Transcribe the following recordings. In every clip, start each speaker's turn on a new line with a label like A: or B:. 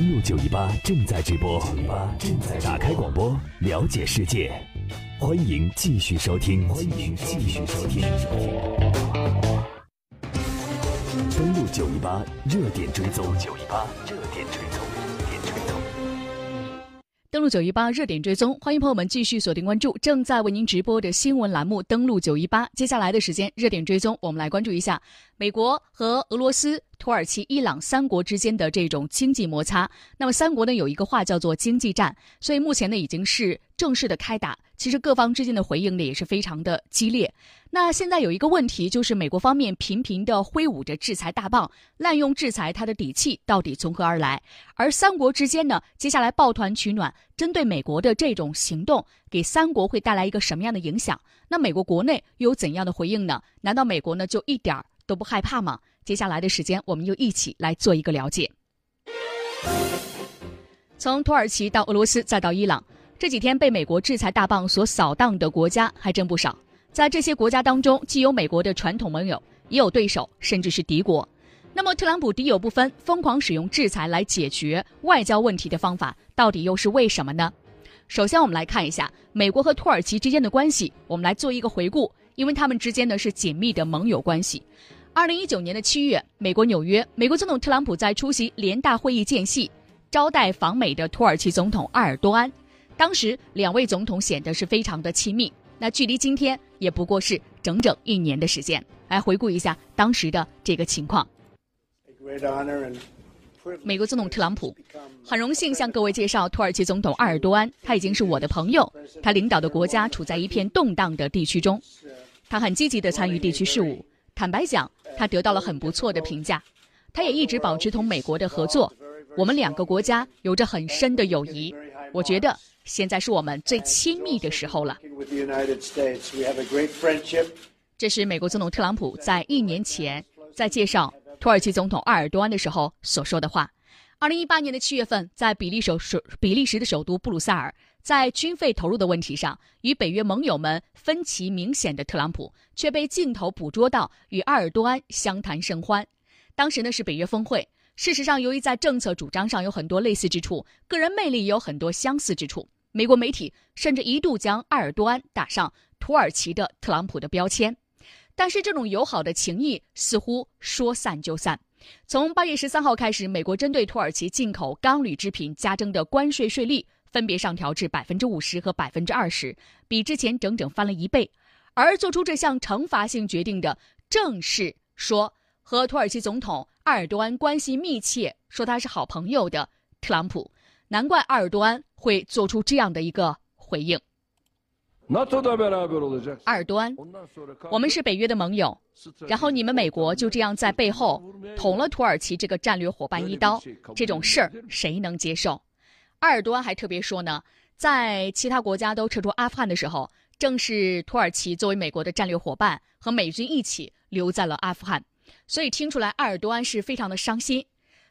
A: 登录九一八正在直播，正在打开广播，了解世界。欢迎继续收听，欢迎继续收听。登录九一八热点追踪，九一八热点追踪，热点追踪。
B: 登录九一八热点追踪，欢迎朋友们继续锁定关注正在为您直播的新闻栏目。登录九一八，接下来的时间热点追踪，我们来关注一下美国和俄罗斯。土耳其、伊朗三国之间的这种经济摩擦，那么三国呢有一个话叫做经济战，所以目前呢已经是正式的开打。其实各方之间的回应呢也是非常的激烈。那现在有一个问题，就是美国方面频频的挥舞着制裁大棒，滥用制裁，它的底气到底从何而来？而三国之间呢，接下来抱团取暖，针对美国的这种行动，给三国会带来一个什么样的影响？那美国国内又有怎样的回应呢？难道美国呢就一点儿都不害怕吗？接下来的时间，我们就一起来做一个了解。从土耳其到俄罗斯，再到伊朗，这几天被美国制裁大棒所扫荡的国家还真不少。在这些国家当中，既有美国的传统盟友，也有对手，甚至是敌国。那么，特朗普敌友不分，疯狂使用制裁来解决外交问题的方法，到底又是为什么呢？首先，我们来看一下美国和土耳其之间的关系。我们来做一个回顾，因为他们之间呢是紧密的盟友关系。二零一九年的七月，美国纽约，美国总统特朗普在出席联大会议间隙，招待访美的土耳其总统埃尔多安。当时两位总统显得是非常的亲密。那距离今天也不过是整整一年的时间。来回顾一下当时的这个情况。美国总统特朗普很荣幸向各位介绍土耳其总统埃尔多安，他已经是我的朋友。他领导的国家处在一片动荡的地区中，他很积极地参与地区事务。坦白讲，他得到了很不错的评价。他也一直保持同美国的合作，我们两个国家有着很深的友谊。我觉得现在是我们最亲密的时候了。这是美国总统特朗普在一年前在介绍土耳其总统埃尔多安的时候所说的话。二零一八年的七月份，在比利首首比利时的首都布鲁塞尔。在军费投入的问题上，与北约盟友们分歧明显的特朗普，却被镜头捕捉到与埃尔多安相谈甚欢。当时呢是北约峰会。事实上，由于在政策主张上有很多类似之处，个人魅力也有很多相似之处。美国媒体甚至一度将埃尔多安打上土耳其的特朗普的标签。但是，这种友好的情谊似乎说散就散。从八月十三号开始，美国针对土耳其进口钢铝制品加征的关税税率。分别上调至百分之五十和百分之二十，比之前整整翻了一倍。而做出这项惩罚性决定的，正是说和土耳其总统埃尔多安关系密切，说他是好朋友的特朗普。难怪埃尔多安会做出这样的一个回应。埃尔多安，我们是北约的盟友，然后你们美国就这样在背后捅了土耳其这个战略伙伴一刀，这种事儿谁能接受？埃尔多安还特别说呢，在其他国家都撤出阿富汗的时候，正是土耳其作为美国的战略伙伴和美军一起留在了阿富汗，所以听出来埃尔多安是非常的伤心。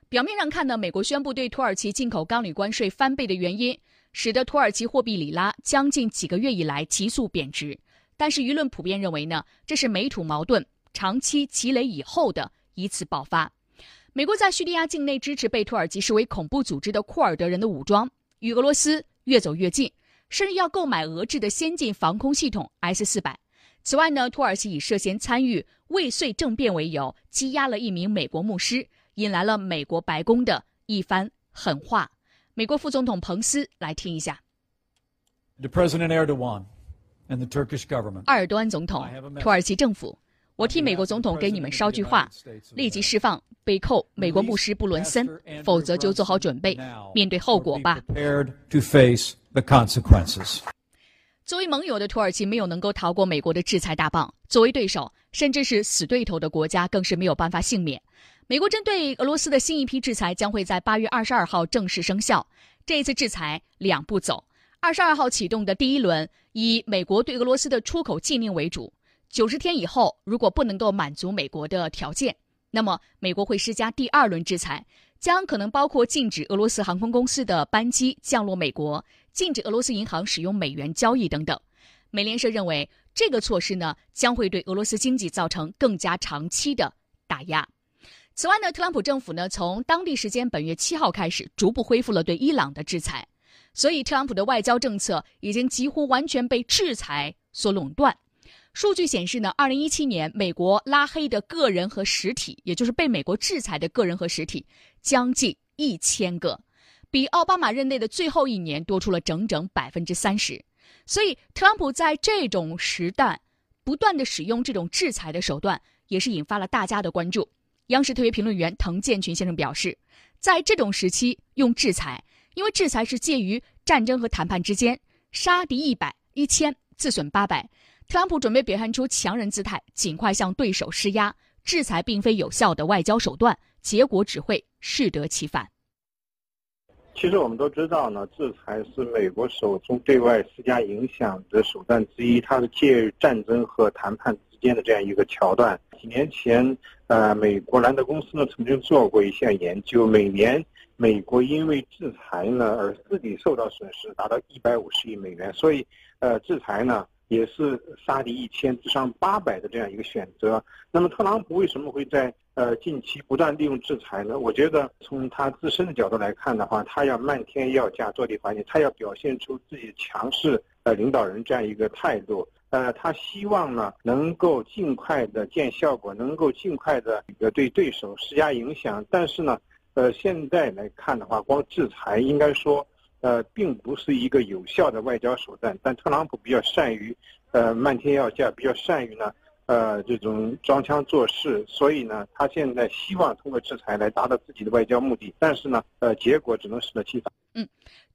B: 表面上看呢，美国宣布对土耳其进口钢铝关税翻倍的原因，使得土耳其货币里拉将近几个月以来急速贬值，但是舆论普遍认为呢，这是美土矛盾长期积累以后的一次爆发。美国在叙利亚境内支持被土耳其视为恐怖组织的库尔德人的武装，与俄罗斯越走越近，甚至要购买俄制的先进防空系统 S 四百。此外呢，土耳其以涉嫌参与未遂政变为由，羁押了一名美国牧师，引来了美国白宫的一番狠话。美国副总统彭斯来听一下。The President Erdogan and the Turkish government. 埃尔多安总统，土耳其政府。我替美国总统给你们捎句话：立即释放被扣美国牧师布伦森，否则就做好准备面对后果吧。作为盟友的土耳其没有能够逃过美国的制裁大棒，作为对手甚至是死对头的国家更是没有办法幸免。美国针对俄罗斯的新一批制裁将会在八月二十二号正式生效。这一次制裁两步走，二十二号启动的第一轮以美国对俄罗斯的出口禁令为主。九十天以后，如果不能够满足美国的条件，那么美国会施加第二轮制裁，将可能包括禁止俄罗斯航空公司的班机降落美国，禁止俄罗斯银行使用美元交易等等。美联社认为，这个措施呢将会对俄罗斯经济造成更加长期的打压。此外呢，特朗普政府呢从当地时间本月七号开始，逐步恢复了对伊朗的制裁，所以特朗普的外交政策已经几乎完全被制裁所垄断。数据显示呢，二零一七年美国拉黑的个人和实体，也就是被美国制裁的个人和实体，将近一千个，比奥巴马任内的最后一年多出了整整百分之三十。所以，特朗普在这种时代不断的使用这种制裁的手段，也是引发了大家的关注。央视特约评论员滕建群先生表示，在这种时期用制裁，因为制裁是介于战争和谈判之间，杀敌一百一千，自损八百。特朗普准备表现出强人姿态，尽快向对手施压。制裁并非有效的外交手段，结果只会适得其反。
C: 其实我们都知道呢，制裁是美国手中对外施加影响的手段之一，它是介于战争和谈判之间的这样一个桥段。几年前，呃，美国兰德公司呢曾经做过一项研究，每年美国因为制裁呢而自己受到损失达到一百五十亿美元，所以，呃，制裁呢。也是杀敌一千自伤八百的这样一个选择。那么特朗普为什么会在呃近期不断利用制裁呢？我觉得从他自身的角度来看的话，他要漫天要价坐地还钱，他要表现出自己强势呃领导人这样一个态度。呃，他希望呢能够尽快的见效果，能够尽快的呃对对手施加影响。但是呢，呃现在来看的话，光制裁应该说。呃，并不是一个有效的外交手段，但特朗普比较善于，呃，漫天要价，比较善于呢，呃，这种装腔作势，所以呢，他现在希望通过制裁来达到自己的外交目的，但是呢，呃，结果只能适得其反。
B: 嗯。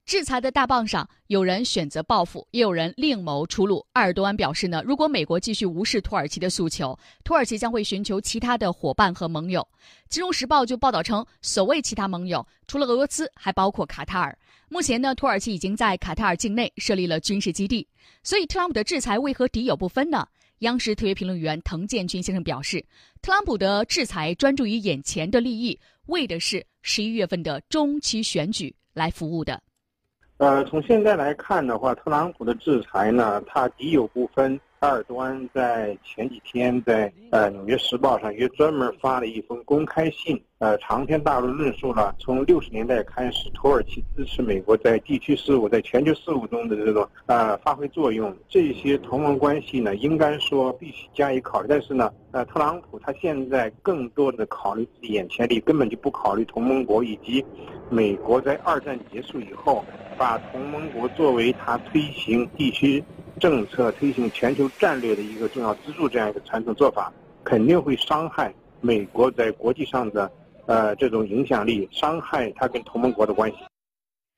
B: 制裁的大棒上，有人选择报复，也有人另谋出路。埃尔多安表示呢，如果美国继续无视土耳其的诉求，土耳其将会寻求其他的伙伴和盟友。金融时报就报道称，所谓其他盟友，除了俄罗斯，还包括卡塔尔。目前呢，土耳其已经在卡塔尔境内设立了军事基地。所以，特朗普的制裁为何敌友不分呢？央视特约评论员滕建军先生表示，特朗普的制裁专注于眼前的利益，为的是十一月份的中期选举来服务的。
C: 呃，从现在来看的话，特朗普的制裁呢，他敌友不分。埃尔多安在前几天在呃《纽约时报》上也专门发了一封公开信，呃，长篇大论论述了从六十年代开始，土耳其支持美国在地区事务、在全球事务中的这种呃发挥作用。这些同盟关系呢，应该说必须加以考虑。但是呢，呃，特朗普他现在更多的考虑自己眼前利益，根本就不考虑同盟国以及美国在二战结束以后把同盟国作为他推行地区。政策推行全球战略的一个重要支柱，这样一个传统做法，肯定会伤害美国在国际上的呃这种影响力，伤害他跟同盟国的关系。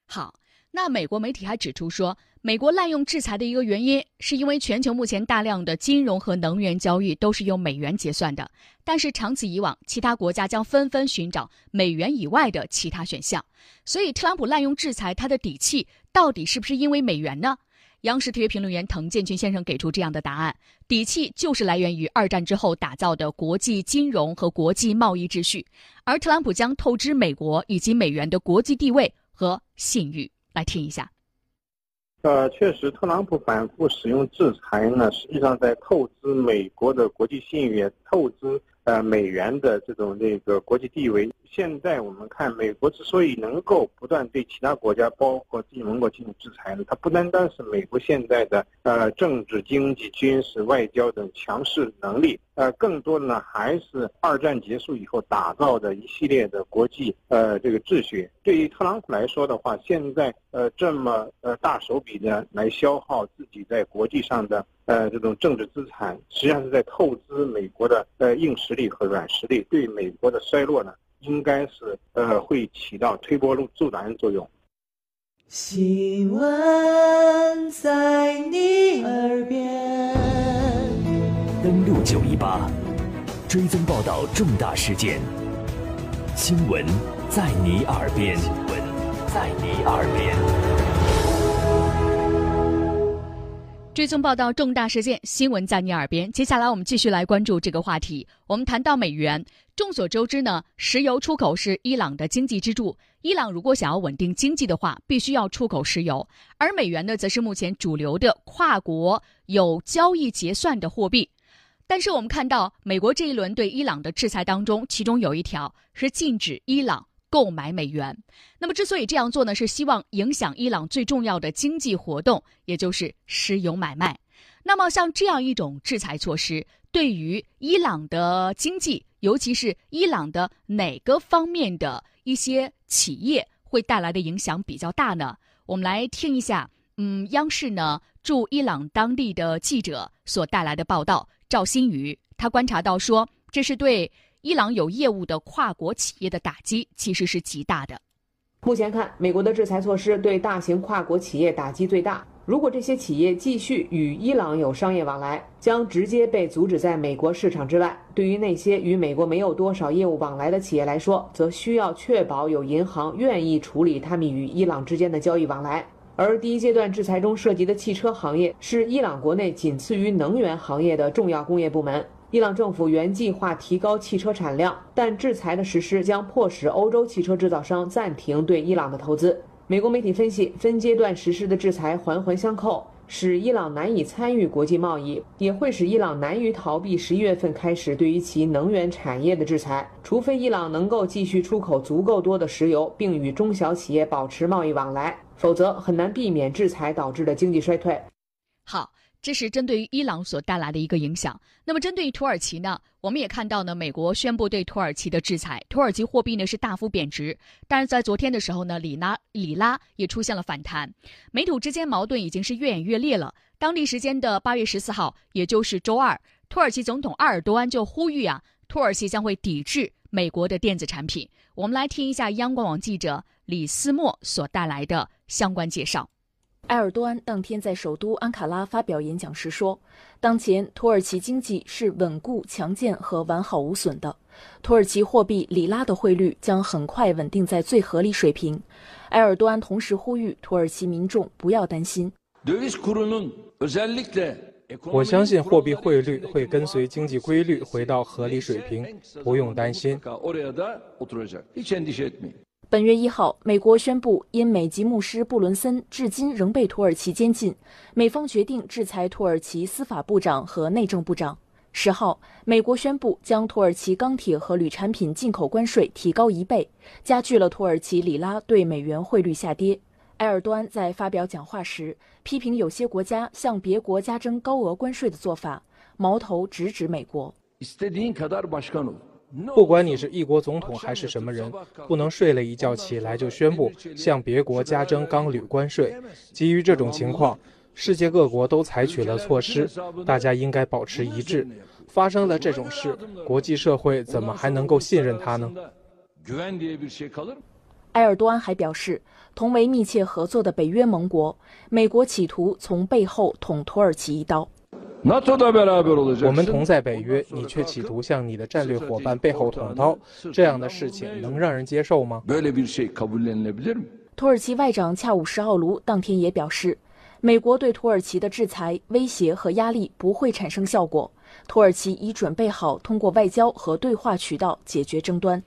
B: 好，那美国媒体还指出说，美国滥用制裁的一个原因，是因为全球目前大量的金融和能源交易都是用美元结算的，但是长此以往，其他国家将纷纷寻找美元以外的其他选项。所以，特朗普滥用制裁，他的底气到底是不是因为美元呢？央视特约评论员滕建军先生给出这样的答案：底气就是来源于二战之后打造的国际金融和国际贸易秩序，而特朗普将透支美国以及美元的国际地位和信誉。来听一下。
C: 呃，确实，特朗普反复使用制裁呢，实际上在透支美国的国际信誉，透支呃美元的这种这个国际地位。现在我们看，美国之所以能够不断对其他国家，包括自己盟国进行制裁呢，它不单单是美国现在的呃政治、经济、军事、外交等强势能力，呃，更多的呢还是二战结束以后打造的一系列的国际呃这个秩序。对于特朗普来说的话，现在呃这么呃大手笔的来消耗自己在国际上的呃这种政治资产，实际上是在透支美国的呃硬实力和软实力，对美国的衰落呢。应该是呃，会起到推波助澜的作用。
D: 新闻在你耳边，
A: 登录九一八，追踪报道重大事件。新闻在你耳边，新闻在你耳边。
B: 追踪报道重大事件，新闻在你耳边。接下来我们继续来关注这个话题。我们谈到美元，众所周知呢，石油出口是伊朗的经济支柱。伊朗如果想要稳定经济的话，必须要出口石油，而美元呢，则是目前主流的跨国有交易结算的货币。但是我们看到，美国这一轮对伊朗的制裁当中，其中有一条是禁止伊朗购买美元。那么，之所以这样做呢，是希望影响伊朗最重要的经济活动，也就是石油买卖。那么，像这样一种制裁措施，对于伊朗的经济，尤其是伊朗的哪个方面的一些企业，会带来的影响比较大呢？我们来听一下，嗯，央视呢驻伊朗当地的记者所带来的报道。赵新宇他观察到说，这是对伊朗有业务的跨国企业的打击，其实是极大的。
E: 目前看，美国的制裁措施对大型跨国企业打击最大。如果这些企业继续与伊朗有商业往来，将直接被阻止在美国市场之外。对于那些与美国没有多少业务往来的企业来说，则需要确保有银行愿意处理他们与伊朗之间的交易往来。而第一阶段制裁中涉及的汽车行业是伊朗国内仅次于能源行业的重要工业部门。伊朗政府原计划提高汽车产量，但制裁的实施将迫使欧洲汽车制造商暂停对伊朗的投资。美国媒体分析，分阶段实施的制裁环环相扣，使伊朗难以参与国际贸易，也会使伊朗难于逃避十一月份开始对于其能源产业的制裁。除非伊朗能够继续出口足够多的石油，并与中小企业保持贸易往来。否则很难避免制裁导致的经济衰退。
B: 好，这是针对于伊朗所带来的一个影响。那么针对于土耳其呢？我们也看到呢，美国宣布对土耳其的制裁，土耳其货币呢是大幅贬值。但是在昨天的时候呢，里拉里拉也出现了反弹，美土之间矛盾已经是越演越烈了。当地时间的八月十四号，也就是周二，土耳其总统埃尔多安就呼吁啊，土耳其将会抵制美国的电子产品。我们来听一下央广网记者李思墨所带来的。相关介绍，
F: 埃尔多安当天在首都安卡拉发表演讲时说：“当前土耳其经济是稳固、强健和完好无损的，土耳其货币里拉的汇率将很快稳定在最合理水平。”埃尔多安同时呼吁土耳其民众不要担心。
G: 我相信货币汇率会跟随经济规律回到合理水平，不用担心。
F: 本月一号，美国宣布，因美籍牧师布伦森至今仍被土耳其监禁，美方决定制裁土耳其司法部长和内政部长。十号，美国宣布将土耳其钢铁和铝产品进口关税提高一倍，加剧了土耳其里拉对美元汇率下跌。埃尔多安在发表讲话时，批评有些国家向别国加征高额关税的做法，矛头直指美国。
G: 不管你是一国总统还是什么人，不能睡了一觉起来就宣布向别国加征钢铝关税。基于这种情况，世界各国都采取了措施，大家应该保持一致。发生了这种事，国际社会怎么还能够信任他呢？
F: 埃尔多安还表示，同为密切合作的北约盟国，美国企图从背后捅土耳其一刀。
G: 我们同在北约，你却企图向你的战略伙伴背后捅刀，这样的事情能让人接受吗？
F: 土耳其外长恰武什奥卢当天也表示，美国对土耳其的制裁、威胁和压力不会产生效果，土耳其已准备好通过外交和对话渠道解决争端。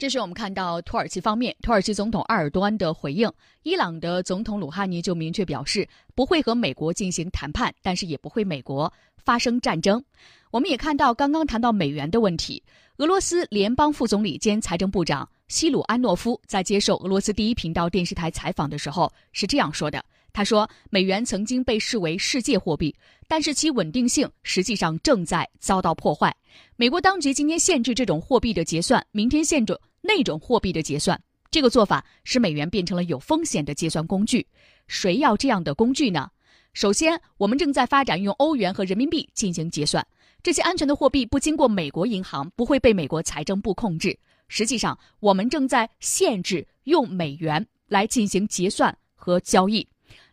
B: 这是我们看到土耳其方面，土耳其总统埃尔多安的回应。伊朗的总统鲁哈尼就明确表示，不会和美国进行谈判，但是也不会美国发生战争。我们也看到，刚刚谈到美元的问题，俄罗斯联邦副总理兼财政部长西鲁安诺夫在接受俄罗斯第一频道电视台采访的时候是这样说的。他说：“美元曾经被视为世界货币，但是其稳定性实际上正在遭到破坏。美国当局今天限制这种货币的结算，明天限制那种货币的结算。这个做法使美元变成了有风险的结算工具。谁要这样的工具呢？首先，我们正在发展用欧元和人民币进行结算。这些安全的货币不经过美国银行，不会被美国财政部控制。实际上，我们正在限制用美元来进行结算和交易。”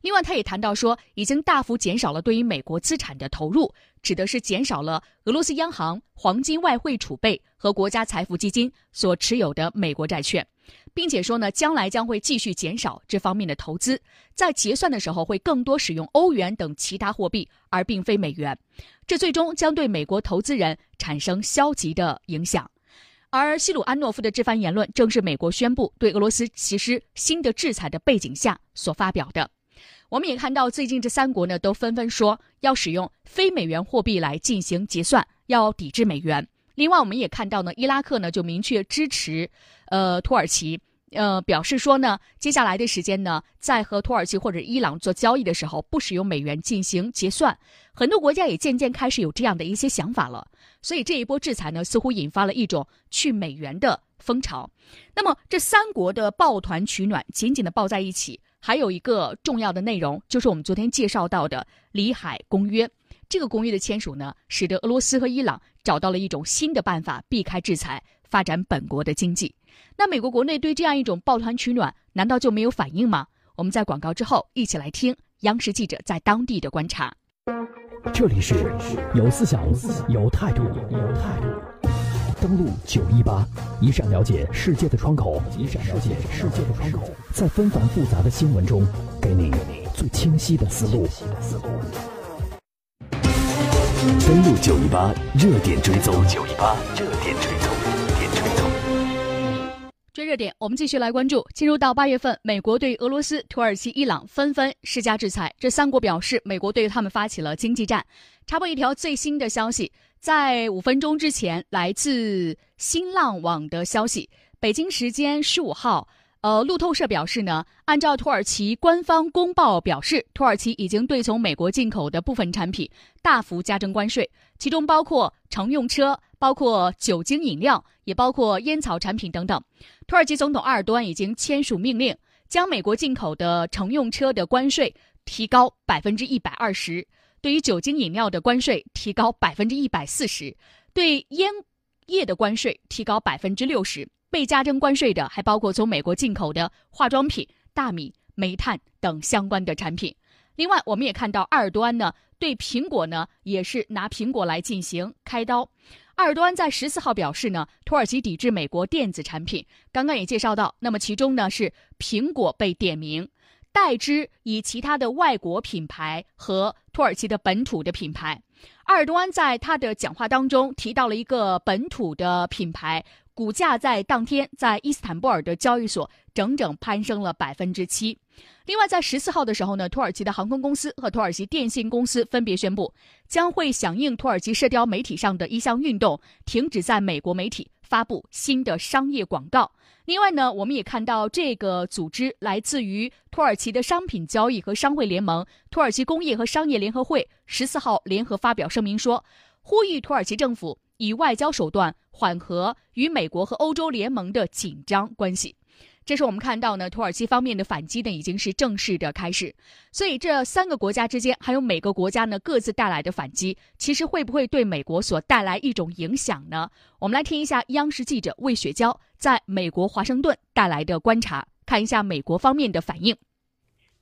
B: 另外，他也谈到说，已经大幅减少了对于美国资产的投入，指的是减少了俄罗斯央行黄金外汇储备和国家财富基金所持有的美国债券，并且说呢，将来将会继续减少这方面的投资，在结算的时候会更多使用欧元等其他货币，而并非美元，这最终将对美国投资人产生消极的影响。而西鲁安诺夫的这番言论，正是美国宣布对俄罗斯实施新的制裁的背景下所发表的。我们也看到，最近这三国呢都纷纷说要使用非美元货币来进行结算，要抵制美元。另外，我们也看到呢，伊拉克呢就明确支持，呃，土耳其。呃，表示说呢，接下来的时间呢，在和土耳其或者伊朗做交易的时候，不使用美元进行结算。很多国家也渐渐开始有这样的一些想法了。所以这一波制裁呢，似乎引发了一种去美元的风潮。那么这三国的抱团取暖，紧紧的抱在一起，还有一个重要的内容，就是我们昨天介绍到的里海公约。这个公约的签署呢，使得俄罗斯和伊朗找到了一种新的办法，避开制裁，发展本国的经济。那美国国内对这样一种抱团取暖，难道就没有反应吗？我们在广告之后一起来听央视记者在当地的观察。
A: 这里是有思想、有态度、有态度。登录九一八，一扇了解世界的窗口，一扇了解世界的窗口，在纷繁复杂的新闻中，给你最清晰的思路。登录九一八，热点追踪。九一八，热点追踪。
B: 追热点，我们继续来关注。进入到八月份，美国对俄罗斯、土耳其、伊朗纷纷施加制裁。这三国表示，美国对他们发起了经济战。插播一条最新的消息，在五分钟之前，来自新浪网的消息，北京时间十五号。呃，路透社表示呢，按照土耳其官方公报表示，土耳其已经对从美国进口的部分产品大幅加征关税，其中包括乘用车、包括酒精饮料，也包括烟草产品等等。土耳其总统埃尔多安已经签署命令，将美国进口的乘用车的关税提高百分之一百二十，对于酒精饮料的关税提高百分之一百四十，对烟叶的关税提高百分之六十。被加征关税的还包括从美国进口的化妆品、大米、煤炭等相关的产品。另外，我们也看到埃尔多安呢对苹果呢也是拿苹果来进行开刀。埃尔多安在十四号表示呢，土耳其抵制美国电子产品。刚刚也介绍到，那么其中呢是苹果被点名，代之以其他的外国品牌和土耳其的本土的品牌。埃尔多安在他的讲话当中提到了一个本土的品牌。股价在当天在伊斯坦布尔的交易所整整攀升了百分之七。另外，在十四号的时候呢，土耳其的航空公司和土耳其电信公司分别宣布，将会响应土耳其社交媒体上的一项运动，停止在美国媒体发布新的商业广告。另外呢，我们也看到这个组织来自于土耳其的商品交易和商会联盟——土耳其工业和商业联合会，十四号联合发表声明说，呼吁土耳其政府。以外交手段缓和与美国和欧洲联盟的紧张关系，这是我们看到呢，土耳其方面的反击呢已经是正式的开始。所以这三个国家之间，还有每个国家呢各自带来的反击，其实会不会对美国所带来一种影响呢？我们来听一下央视记者魏雪娇在美国华盛顿带来的观察，看一下美国方面的反应。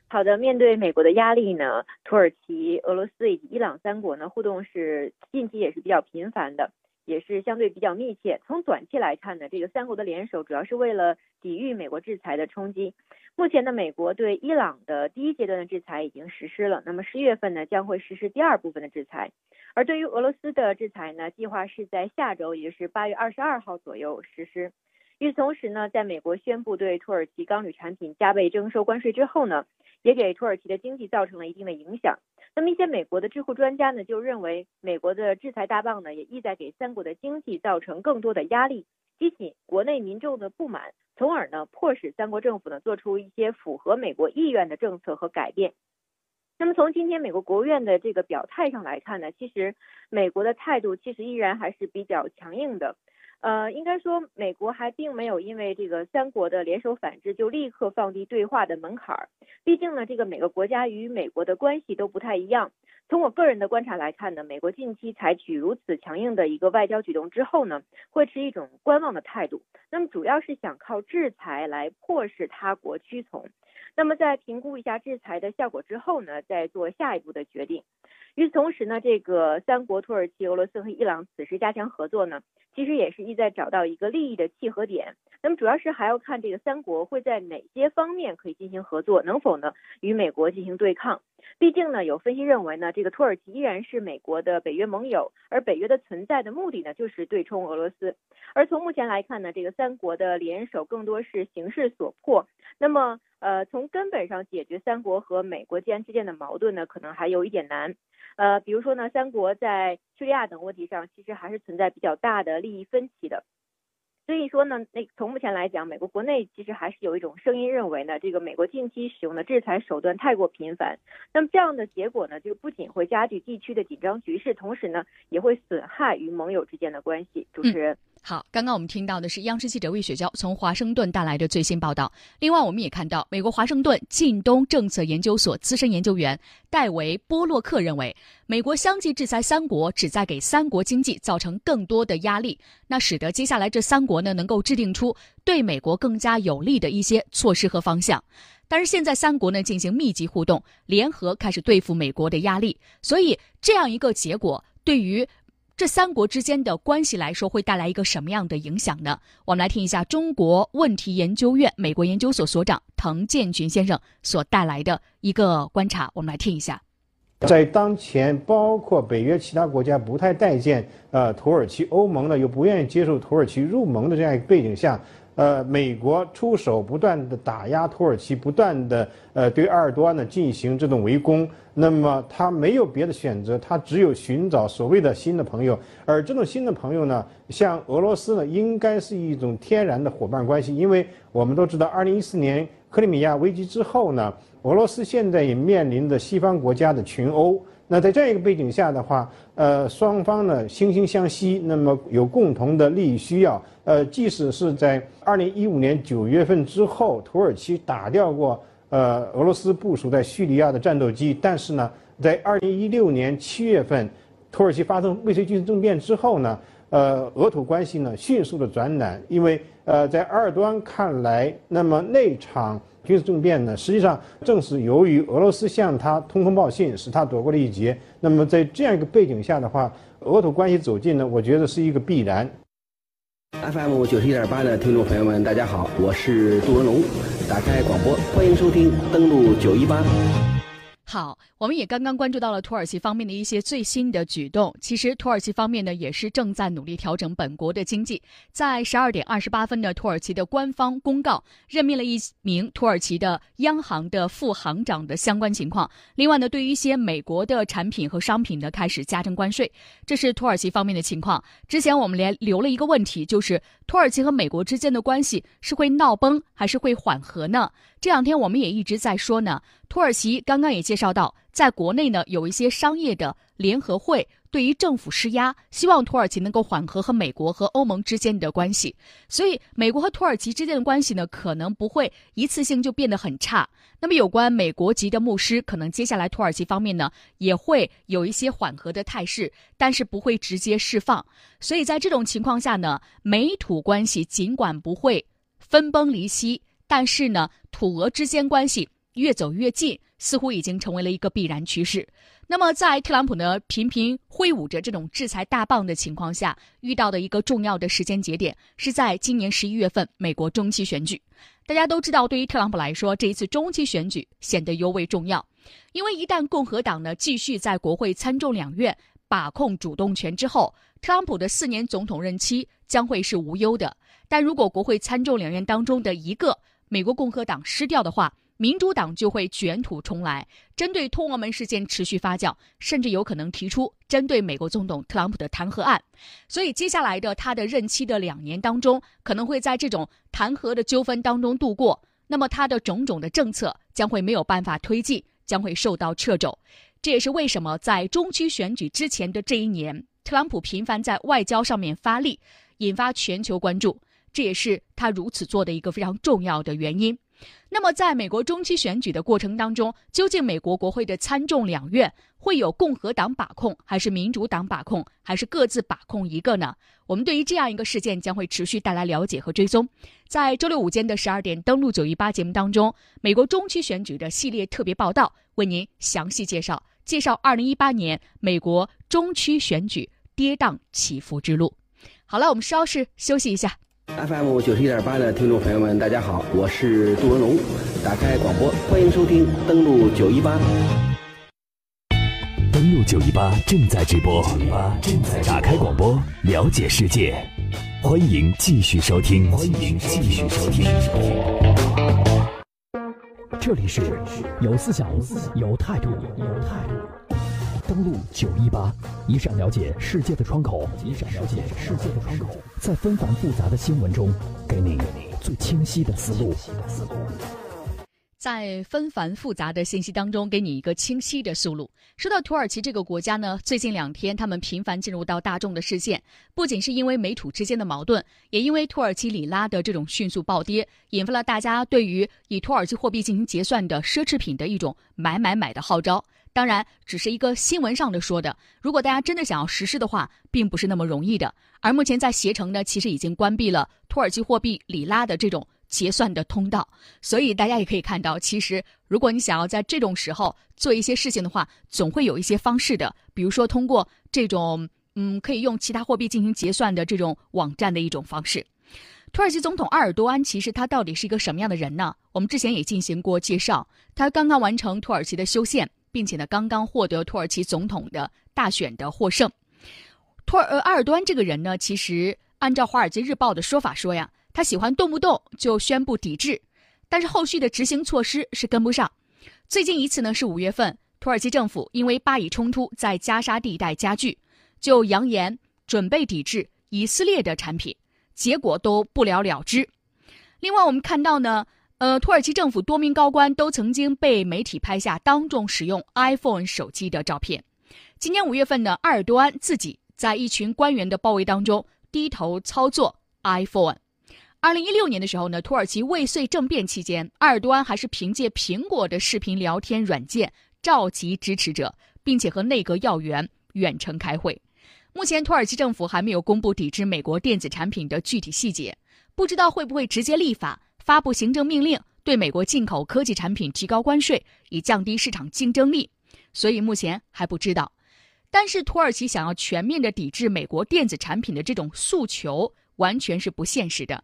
H: 好的，面对美国的压力呢，土耳其、俄罗斯以及伊朗三国呢互动是近期也是比较频繁的。也是相对比较密切。从短期来看呢，这个三国的联手主要是为了抵御美国制裁的冲击。目前呢，美国对伊朗的第一阶段的制裁已经实施了，那么十一月份呢将会实施第二部分的制裁。而对于俄罗斯的制裁呢，计划是在下周，也就是八月二十二号左右实施。与此同时呢，在美国宣布对土耳其钢铝产品加倍征收关税之后呢，也给土耳其的经济造成了一定的影响。那么一些美国的智库专家呢，就认为美国的制裁大棒呢，也意在给三国的经济造成更多的压力，激起国内民众的不满，从而呢，迫使三国政府呢，做出一些符合美国意愿的政策和改变。那么从今天美国国务院的这个表态上来看呢，其实美国的态度其实依然还是比较强硬的。呃，应该说，美国还并没有因为这个三国的联手反制就立刻放低对话的门槛儿。毕竟呢，这个每个国家与美国的关系都不太一样。从我个人的观察来看呢，美国近期采取如此强硬的一个外交举动之后呢，会持一种观望的态度。那么主要是想靠制裁来迫使他国屈从。那么在评估一下制裁的效果之后呢，再做下一步的决定。与此同时呢，这个三国土耳其、俄罗斯和伊朗此时加强合作呢，其实也是意在找到一个利益的契合点。那么主要是还要看这个三国会在哪些方面可以进行合作，能否呢与美国进行对抗？毕竟呢，有分析认为呢，这个土耳其依然是美国的北约盟友，而北约的存在的目的呢，就是对冲俄罗斯。而从目前来看呢，这个三国的联手更多是形势所迫。那么，呃，从根本上解决三国和美国间之间的矛盾呢，可能还有一点难。呃，比如说呢，三国在叙利亚等问题上，其实还是存在比较大的利益分歧的。所以说呢，那从目前来讲，美国国内其实还是有一种声音认为呢，这个美国近期使用的制裁手段太过频繁。那么这样的结果呢，就不仅会加剧地区的紧张局势，同时呢，也会损害与盟友之间的关系。主持人。
B: 好，刚刚我们听到的是央视记者魏雪娇从华盛顿带来的最新报道。另外，我们也看到，美国华盛顿近东政策研究所资深研究员戴维·波洛克认为，美国相继制裁三国，旨在给三国经济造成更多的压力，那使得接下来这三国呢能够制定出对美国更加有利的一些措施和方向。但是现在三国呢进行密集互动，联合开始对付美国的压力，所以这样一个结果对于。这三国之间的关系来说，会带来一个什么样的影响呢？我们来听一下中国问题研究院美国研究所所长滕建群先生所带来的一个观察。我们来听一下，
I: 在当前包括北约其他国家不太待见呃土耳其，欧盟呢又不愿意接受土耳其入盟的这样一个背景下。呃，美国出手不断的打压土耳其，不断的呃对埃尔多安呢进行这种围攻，那么他没有别的选择，他只有寻找所谓的新的朋友，而这种新的朋友呢，像俄罗斯呢，应该是一种天然的伙伴关系，因为我们都知道，二零一四年克里米亚危机之后呢，俄罗斯现在也面临着西方国家的群殴。那在这样一个背景下的话，呃，双方呢惺惺相惜，那么有共同的利益需要。呃，即使是在二零一五年九月份之后，土耳其打掉过呃俄罗斯部署在叙利亚的战斗机，但是呢，在二零一六年七月份，土耳其发生未遂军事政变之后呢，呃，俄土关系呢迅速的转暖，因为呃，在埃尔多安看来，那么那场。军事政变呢，实际上正是由于俄罗斯向他通风报信，使他躲过了一劫。那么在这样一个背景下的话，俄土关系走近呢，我觉得是一个必然。
J: FM 九十一点八的听众朋友们，大家好，我是杜文龙，打开广播，欢迎收听，登录九一八。
B: 好，我们也刚刚关注到了土耳其方面的一些最新的举动。其实，土耳其方面呢，也是正在努力调整本国的经济。在十二点二十八分呢，土耳其的官方公告任命了一名土耳其的央行的副行长的相关情况。另外呢，对于一些美国的产品和商品呢，开始加征关税。这是土耳其方面的情况。之前我们连留了一个问题，就是土耳其和美国之间的关系是会闹崩还是会缓和呢？这两天我们也一直在说呢。土耳其刚刚也介绍到，在国内呢有一些商业的联合会对于政府施压，希望土耳其能够缓和和美国和欧盟之间的关系。所以，美国和土耳其之间的关系呢，可能不会一次性就变得很差。那么，有关美国籍的牧师，可能接下来土耳其方面呢也会有一些缓和的态势，但是不会直接释放。所以在这种情况下呢，美土关系尽管不会分崩离析，但是呢，土俄之间关系。越走越近，似乎已经成为了一个必然趋势。那么，在特朗普呢频频挥舞着这种制裁大棒的情况下，遇到的一个重要的时间节点是在今年十一月份美国中期选举。大家都知道，对于特朗普来说，这一次中期选举显得尤为重要，因为一旦共和党呢继续在国会参众两院把控主动权之后，特朗普的四年总统任期将会是无忧的。但如果国会参众两院当中的一个美国共和党失掉的话，民主党就会卷土重来，针对通俄门事件持续发酵，甚至有可能提出针对美国总统特朗普的弹劾案。所以，接下来的他的任期的两年当中，可能会在这种弹劾的纠纷当中度过。那么，他的种种的政策将会没有办法推进，将会受到掣肘。这也是为什么在中期选举之前的这一年，特朗普频繁在外交上面发力，引发全球关注。这也是他如此做的一个非常重要的原因。那么，在美国中期选举的过程当中，究竟美国国会的参众两院会有共和党把控，还是民主党把控，还是各自把控一个呢？我们对于这样一个事件将会持续带来了解和追踪。在周六午间的十二点登录九一八节目当中，美国中期选举的系列特别报道为您详细介绍，介绍二零一八年美国中期选举跌宕起伏之路。好了，我们稍事休息一下。
J: FM 九十一点八的听众朋友们，大家好，我是杜文龙。打开广播，欢迎收听登录九一八。
A: 登录九一八正在直播，正在打开广播，了解世界。欢迎继续收听，欢迎继续收听。这里是有思想、有态度、有态度。登录九一八，一扇了解世界的窗口，一扇了解世界的窗口，在纷繁复杂的新闻中，给你最清晰的思路。
B: 在纷繁复杂的信息当中，给你一个清晰的思路。说到土耳其这个国家呢，最近两天他们频繁进入到大众的视线，不仅是因为美土之间的矛盾，也因为土耳其里拉的这种迅速暴跌，引发了大家对于以土耳其货币进行结算的奢侈品的一种买买买的号召。当然，只是一个新闻上的说的。如果大家真的想要实施的话，并不是那么容易的。而目前在携程呢，其实已经关闭了土耳其货币里拉的这种。结算的通道，所以大家也可以看到，其实如果你想要在这种时候做一些事情的话，总会有一些方式的，比如说通过这种嗯可以用其他货币进行结算的这种网站的一种方式。土耳其总统埃尔多安其实他到底是一个什么样的人呢？我们之前也进行过介绍，他刚刚完成土耳其的修宪，并且呢刚刚获得土耳其总统的大选的获胜。土尔呃埃尔多安这个人呢，其实按照《华尔街日报》的说法说呀。他喜欢动不动就宣布抵制，但是后续的执行措施是跟不上。最近一次呢是五月份，土耳其政府因为巴以冲突在加沙地带加剧，就扬言准备抵制以色列的产品，结果都不了了之。另外，我们看到呢，呃，土耳其政府多名高官都曾经被媒体拍下当众使用 iPhone 手机的照片。今年五月份呢，埃尔多安自己在一群官员的包围当中低头操作 iPhone。二零一六年的时候呢，土耳其未遂政变期间，埃尔多安还是凭借苹果的视频聊天软件召集支持者，并且和内阁要员远程开会。目前，土耳其政府还没有公布抵制美国电子产品的具体细节，不知道会不会直接立法发布行政命令，对美国进口科技产品提高关税，以降低市场竞争力。所以目前还不知道。但是，土耳其想要全面的抵制美国电子产品的这种诉求，完全是不现实的。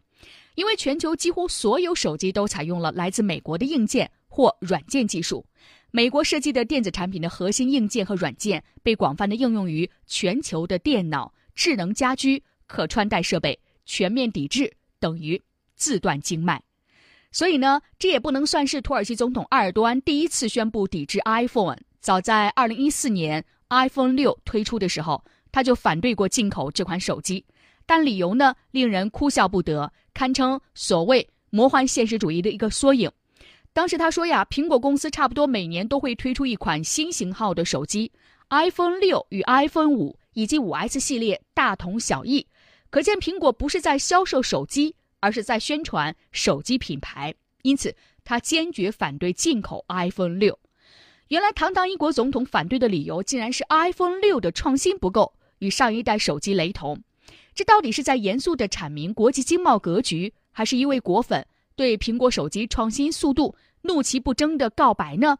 B: 因为全球几乎所有手机都采用了来自美国的硬件或软件技术，美国设计的电子产品的核心硬件和软件被广泛的应用于全球的电脑、智能家居、可穿戴设备。全面抵制等于自断经脉，所以呢，这也不能算是土耳其总统埃尔多安第一次宣布抵制 iPhone。早在2014年 iPhone 六推出的时候，他就反对过进口这款手机。但理由呢，令人哭笑不得，堪称所谓魔幻现实主义的一个缩影。当时他说呀，苹果公司差不多每年都会推出一款新型号的手机，iPhone 六与 iPhone 五以及五 S 系列大同小异，可见苹果不是在销售手机，而是在宣传手机品牌。因此，他坚决反对进口 iPhone 六。原来，堂堂一国总统反对的理由，竟然是 iPhone 六的创新不够，与上一代手机雷同。这到底是在严肃地阐明国际经贸格局，还是一位果粉对苹果手机创新速度怒其不争的告白呢？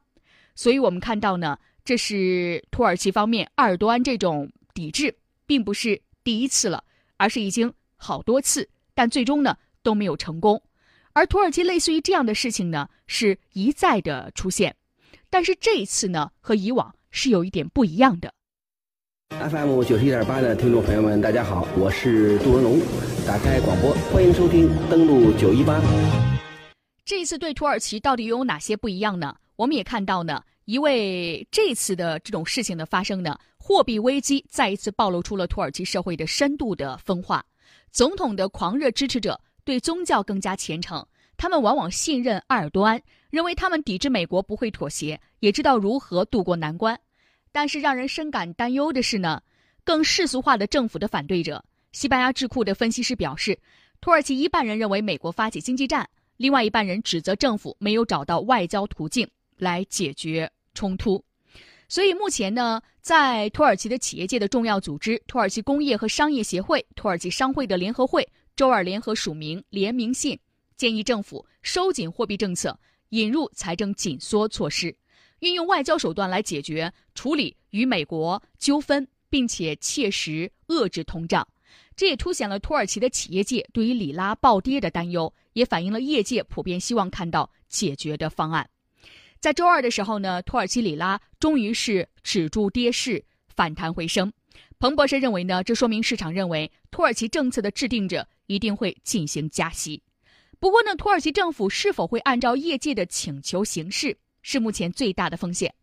B: 所以我们看到呢，这是土耳其方面埃尔多安这种抵制，并不是第一次了，而是已经好多次，但最终呢都没有成功。而土耳其类似于这样的事情呢，是一再的出现，但是这一次呢，和以往是有一点不一样的。
J: FM 九十一点八的听众朋友们，大家好，我是杜文龙。打开广播，欢迎收听，登录九一八。
B: 这一次对土耳其到底有哪些不一样呢？我们也看到呢，一位这次的这种事情的发生呢，货币危机再一次暴露出了土耳其社会的深度的分化。总统的狂热支持者对宗教更加虔诚，他们往往信任埃尔多安，认为他们抵制美国不会妥协，也知道如何渡过难关。但是让人深感担忧的是呢，更世俗化的政府的反对者，西班牙智库的分析师表示，土耳其一半人认为美国发起经济战，另外一半人指责政府没有找到外交途径来解决冲突。所以目前呢，在土耳其的企业界的重要组织——土耳其工业和商业协会、土耳其商会的联合会，周二联合署名联名信，建议政府收紧货币政策，引入财政紧缩措施。运用外交手段来解决处理与美国纠纷，并且切实遏制通胀，这也凸显了土耳其的企业界对于里拉暴跌的担忧，也反映了业界普遍希望看到解决的方案。在周二的时候呢，土耳其里拉终于是止住跌势，反弹回升。彭博社认为呢，这说明市场认为土耳其政策的制定者一定会进行加息。不过呢，土耳其政府是否会按照业界的请求行事，是目前最大的风险。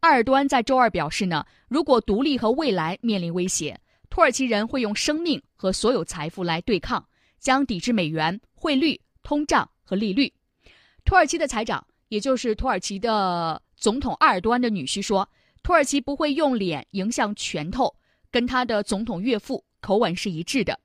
B: 埃尔多安在周二表示呢，如果独立和未来面临威胁，土耳其人会用生命和所有财富来对抗，将抵制美元、汇率、通胀和利率。土耳其的财长，也就是土耳其的总统埃尔多安的女婿说，土耳其不会用脸迎向拳头，跟他的总统岳父口吻是一致的。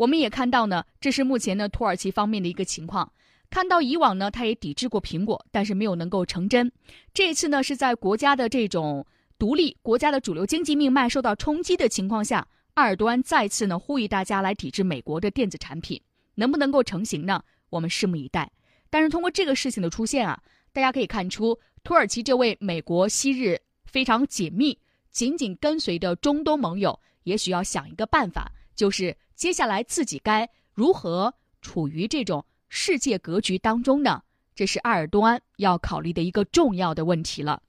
B: 我们也看到呢，这是目前呢土耳其方面的一个情况。看到以往呢，他也抵制过苹果，但是没有能够成真。这次呢，是在国家的这种独立、国家的主流经济命脉受到冲击的情况下，埃尔多安再次呢呼吁大家来抵制美国的电子产品，能不能够成型呢？我们拭目以待。但是通过这个事情的出现啊，大家可以看出，土耳其这位美国昔日非常紧密、紧紧跟随的中东盟友，也许要想一个办法，就是。接下来自己该如何处于这种世界格局当中呢？这是埃尔多安要考虑的一个重要的问题了。